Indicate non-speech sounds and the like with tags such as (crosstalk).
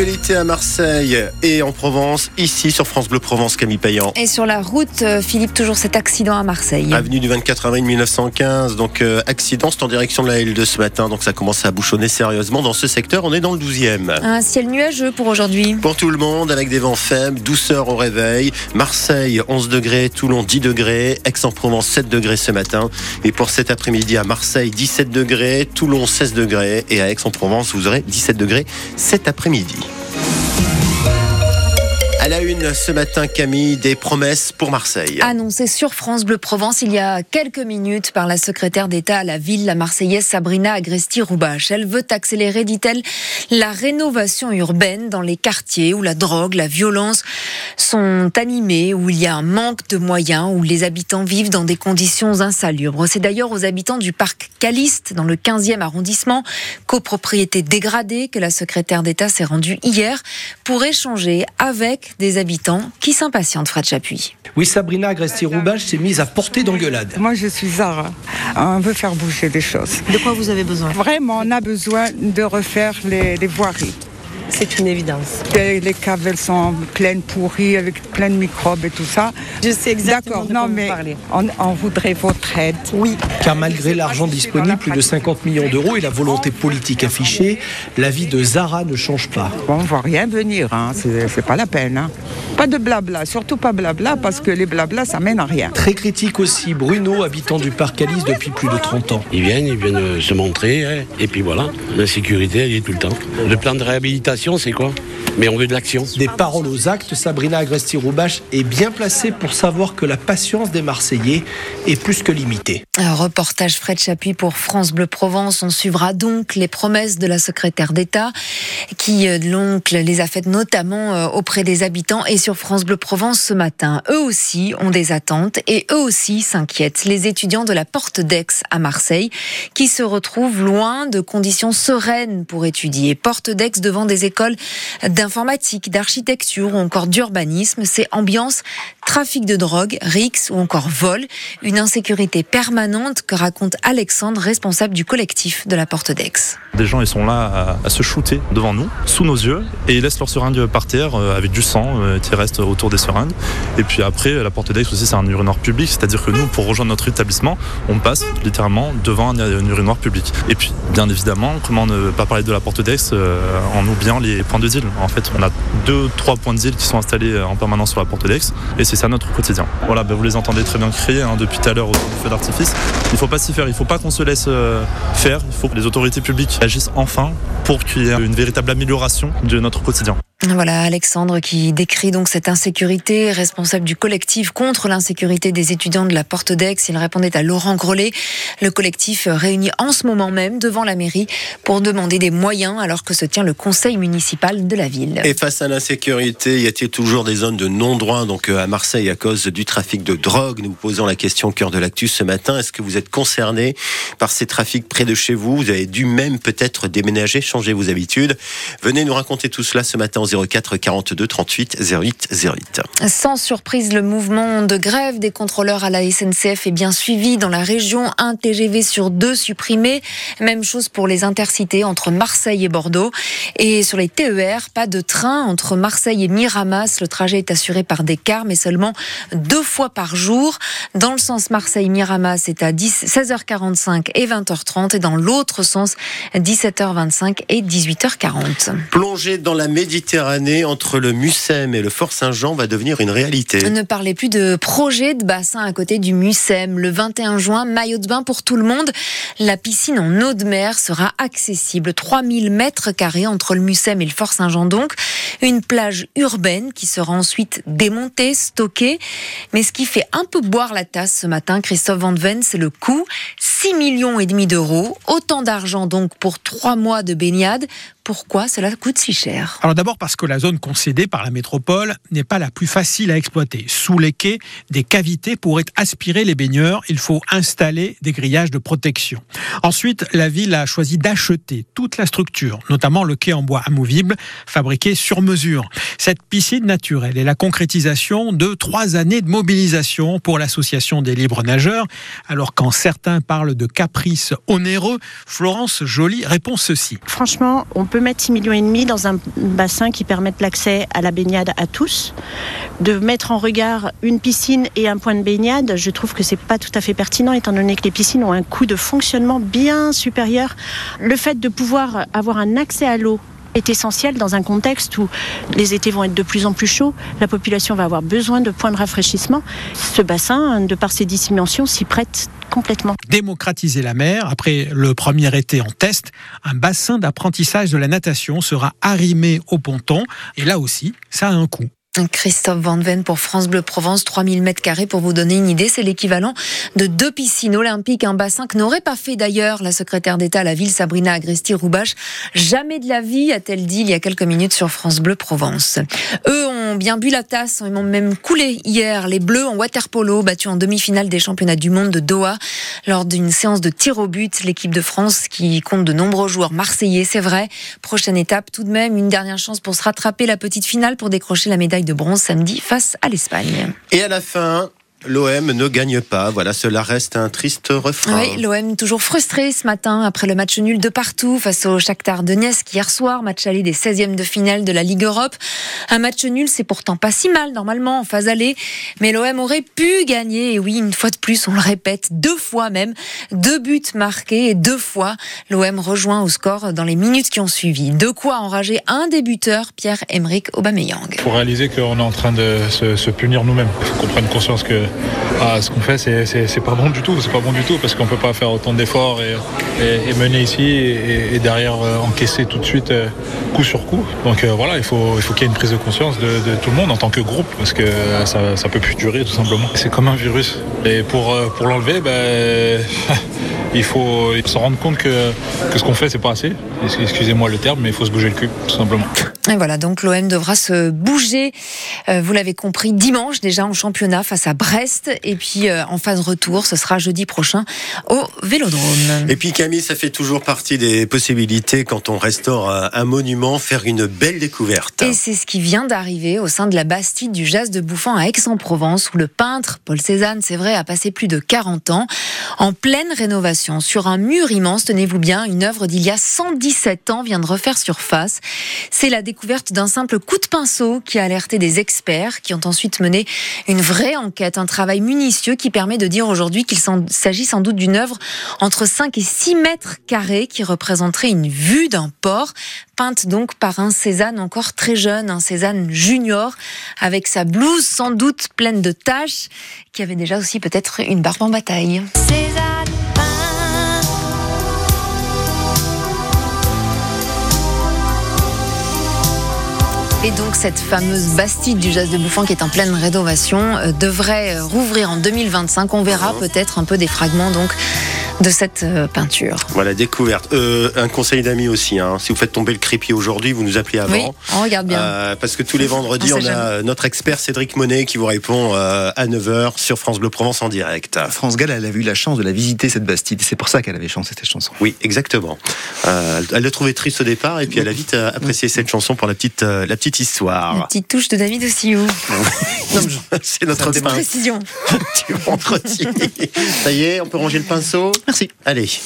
L'actualité à Marseille et en Provence, ici sur France Bleu Provence, Camille Payan. Et sur la route, euh, Philippe, toujours cet accident à Marseille. Avenue du 24 avril 1915, donc euh, accident, c'est en direction de la L2 ce matin, donc ça commence à bouchonner sérieusement dans ce secteur. On est dans le 12e. Un ciel nuageux pour aujourd'hui. Pour tout le monde, avec des vents faibles, douceur au réveil. Marseille 11 degrés, Toulon 10 degrés, Aix-en-Provence 7 degrés ce matin. Et pour cet après-midi à Marseille 17 degrés, Toulon 16 degrés et à Aix-en-Provence vous aurez 17 degrés cet après-midi. La une ce matin, Camille, des promesses pour Marseille. Annoncé sur France Bleu Provence il y a quelques minutes par la secrétaire d'État à la ville, la Marseillaise Sabrina Agresti-Roubache. Elle veut accélérer, dit-elle, la rénovation urbaine dans les quartiers où la drogue, la violence sont animés, où il y a un manque de moyens, où les habitants vivent dans des conditions insalubres. C'est d'ailleurs aux habitants du parc Caliste, dans le 15e arrondissement, copropriété dégradée, que la secrétaire d'État s'est rendue hier pour échanger avec des habitants qui s'impatientent, Fred Chapuis. Oui, Sabrina Agresti-Roubache s'est mise à porter d'engueulade. Moi, je suis Zara. On veut faire bouger des choses. De quoi vous avez besoin? Vraiment, on a besoin de refaire les, les voiries. C'est une évidence. Les, les caves, elles sont pleines pourries, avec plein de microbes et tout ça. Je sais exactement D'accord, de non quoi vous mais parlez. on, on voudrait votre aide. Oui, Car malgré l'argent disponible, plus de 50 millions d'euros et la volonté politique affichée, la vie de Zara ne change pas. On voit rien venir, hein. c'est c'est pas la peine. hein. Pas de blabla, surtout pas blabla, parce que les blabla, ça mène à rien. Très critique aussi Bruno, habitant du parc Alice depuis plus de 30 ans. Ils viennent, ils viennent euh, se montrer, hein, et puis voilà. La sécurité, elle y est tout le temps. Le plan de réhabilitation, c'est quoi? Mais on veut de l'action. Des paroles aux actes, Sabrina Agresti-Roubache est bien placée pour savoir que la patience des Marseillais est plus que limitée. Un reportage Fred Chapuis pour France Bleu Provence. On suivra donc les promesses de la secrétaire d'État qui euh, donc les a faites notamment euh, auprès des habitants et sur France Bleu Provence ce matin. Eux aussi ont des attentes et eux aussi s'inquiètent. Les étudiants de la Porte d'Aix à Marseille qui se retrouvent loin de conditions sereines pour étudier. Porte d'Aix devant des écoles d'informatique, d'architecture ou encore d'urbanisme. C'est ambiance trafic de drogue, rix ou encore vol. Une insécurité permanente que raconte Alexandre, responsable du collectif de la Porte d'Aix. Des gens ils sont là à, se shooter devant nous, sous nos yeux, et ils laissent leurs seringues par terre euh, avec du sang euh, qui reste autour des seringues. Et puis après, la porte d'Aix aussi c'est un urinoir public, c'est-à-dire que nous, pour rejoindre notre établissement, on passe littéralement devant un, urinoir public. Et puis, bien évidemment, comment ne pas parler de la porte d'Aix euh, en oubliant les points de deal. En fait, on a deux, trois points de deal qui sont installés en permanence sur la porte d'Aix, et c'est ça notre quotidien. Voilà, ben, vous les entendez très bien crier hein, depuis tout à l'heure au feu d'artifice. Il ne faut pas s'y faire, il ne faut pas qu'on se laisse euh, faire, il faut que les autorités publiques agissent enfin pour qu'il y ait une véritable amélioration de notre quotidien. Voilà Alexandre qui décrit donc cette insécurité, responsable du collectif contre l'insécurité des étudiants de la Porte d'Aix. Il répondait à Laurent Grelet. Le collectif réuni en ce moment même devant la mairie pour demander des moyens alors que se tient le conseil municipal de la ville. Et face à l'insécurité, y a-t-il toujours des zones de non-droit? Donc euh, à Marseille à cause du trafic de drogue Nous vous posons la question au cœur de l'actu ce matin. Est-ce que vous êtes concerné par ces trafics près de chez vous? Vous avez dû même peut-être déménager, changer vos habitudes. Venez nous raconter tout cela ce matin 04 42 38 08 08. Sans surprise, le mouvement de grève des contrôleurs à la SNCF est bien suivi dans la région. Un TGV sur deux supprimé. Même chose pour les intercités entre Marseille et Bordeaux. Et sur les TER, pas de train entre Marseille et Miramas. Le trajet est assuré par des cars, mais seulement deux fois par jour. Dans le sens Marseille-Miramas, c'est à 10 16h45 et 20h30. Et dans l'autre sens, 17h25 et 18h40. Plonger dans la Méditerranée entre le Mucem et le Fort Saint-Jean va devenir une réalité. Ne parlez plus de projet de bassin à côté du Mucem. Le 21 juin, maillot de bain pour tout le monde. La piscine en eau de mer sera accessible. 3000 mètres carrés entre le Mucem et le Fort Saint-Jean donc. Une plage urbaine qui sera ensuite démontée, stockée. Mais ce qui fait un peu boire la tasse ce matin, Christophe Van Ven, c'est le coût. 6 millions et demi d'euros. Autant d'argent donc pour trois mois de baignade. Pourquoi cela coûte si cher? Alors d'abord parce que la zone concédée par la métropole n'est pas la plus facile à exploiter. Sous les quais, des cavités pourraient aspirer les baigneurs. Il faut installer des grillages de protection. Ensuite, la ville a choisi d'acheter toute la structure, notamment le quai en bois amovible, fabriqué sur mesure. Cette piscine naturelle est la concrétisation de trois années de mobilisation pour l'association des libres nageurs. Alors quand certains parlent parle de caprice onéreux. Florence Joly répond ceci. Franchement, on peut mettre 6 millions et demi dans un bassin qui permette l'accès à la baignade à tous. De mettre en regard une piscine et un point de baignade, je trouve que c'est pas tout à fait pertinent étant donné que les piscines ont un coût de fonctionnement bien supérieur. Le fait de pouvoir avoir un accès à l'eau est essentiel dans un contexte où les étés vont être de plus en plus chauds, la population va avoir besoin de points de rafraîchissement. Ce bassin, de par ses dimensions, s'y prête complètement. Démocratiser la mer, après le premier été en test, un bassin d'apprentissage de la natation sera arrimé au ponton, et là aussi, ça a un coût. Christophe Van Ven pour France Bleu Provence, 3000 mètres carrés pour vous donner une idée. C'est l'équivalent de deux piscines olympiques, un bassin que n'aurait pas fait d'ailleurs la secrétaire d'État à la ville, Sabrina Agresti-Roubache. Jamais de la vie, a-t-elle dit il y a quelques minutes sur France Bleu Provence. Eux ont bien bu la tasse, ils ont même coulé hier. Les Bleus en waterpolo, battus en demi-finale des championnats du monde de Doha lors d'une séance de tir au but. L'équipe de France qui compte de nombreux joueurs marseillais, c'est vrai. Prochaine étape tout de même, une dernière chance pour se rattraper la petite finale pour décrocher la médaille de bronze samedi face à l'Espagne. Et à la fin, L'OM ne gagne pas. Voilà, cela reste un triste refrain. Oui, l'OM toujours frustré ce matin après le match nul de partout face au Shakhtar Donetsk hier soir, match aller des 16e de finale de la Ligue Europe. Un match nul, c'est pourtant pas si mal normalement en phase aller, mais l'OM aurait pu gagner. Et oui, une fois de plus, on le répète, deux fois même, deux buts marqués et deux fois l'OM rejoint au score dans les minutes qui ont suivi. De quoi enrager un débuteur, Pierre-Emerick Aubameyang. Il faut réaliser qu'on est en train de se, se punir nous-mêmes. Il faut qu'on prenne conscience que ah, ce qu'on fait, c'est pas bon du tout. C'est pas bon du tout parce qu'on peut pas faire autant d'efforts et, et, et, mener ici et, et derrière euh, encaisser tout de suite euh, coup sur coup. Donc euh, voilà, il faut il faut qu'il y ait une prise de conscience de, de, tout le monde en tant que groupe parce que ça, ça peut plus durer tout simplement. C'est comme un virus. Et pour pour l'enlever, ben, (laughs) il faut se rendre compte que, que ce qu'on fait, c'est pas assez. Excusez-moi le terme, mais il faut se bouger le cul, tout simplement. Et voilà, donc l'OM devra se bouger, euh, vous l'avez compris, dimanche déjà en championnat face à Brest. Et puis euh, en phase retour, ce sera jeudi prochain au Vélodrome. Et puis Camille, ça fait toujours partie des possibilités quand on restaure un, un monument, faire une belle découverte. Et c'est ce qui vient d'arriver au sein de la Bastide du Jas de Bouffant à Aix-en-Provence, où le peintre Paul Cézanne, c'est vrai, a passé plus de 40 ans en pleine rénovation. Sur un mur immense, tenez-vous bien, une œuvre d'il y a 117 ans vient de refaire surface. C'est la découverte d'un simple coup de pinceau qui a alerté des experts qui ont ensuite mené une vraie enquête, un travail minutieux qui permet de dire aujourd'hui qu'il s'agit sans doute d'une œuvre entre 5 et 6 mètres carrés qui représenterait une vue d'un port, peinte donc par un Cézanne encore très jeune, un Cézanne junior, avec sa blouse sans doute pleine de taches, qui avait déjà aussi peut-être une barbe en bataille. Cézanne Et donc cette fameuse Bastide du jazz de Bouffant qui est en pleine rénovation euh, devrait rouvrir en 2025. On verra peut-être un peu des fragments donc de cette euh, peinture. Voilà, découverte. Euh, un conseil d'amis aussi. Hein. Si vous faites tomber le crépier aujourd'hui, vous nous appelez avant. Oui, on regarde bien. Euh, parce que tous les vendredis, on, on a jamais. notre expert Cédric Monet qui vous répond euh, à 9h sur France Bleu Provence en direct. France Gall, elle a eu la chance de la visiter, cette Bastide. C'est pour ça qu'elle avait chanté cette chanson. Oui, exactement. Euh, elle l'a trouvé triste au départ et puis elle a vite apprécié cette chanson pour la petite, la petite histoire. La petite touche de David aussi. (laughs) C'est notre fin. précision. (laughs) vendredi. ça y est, on peut ranger le pinceau? Merci. Allez.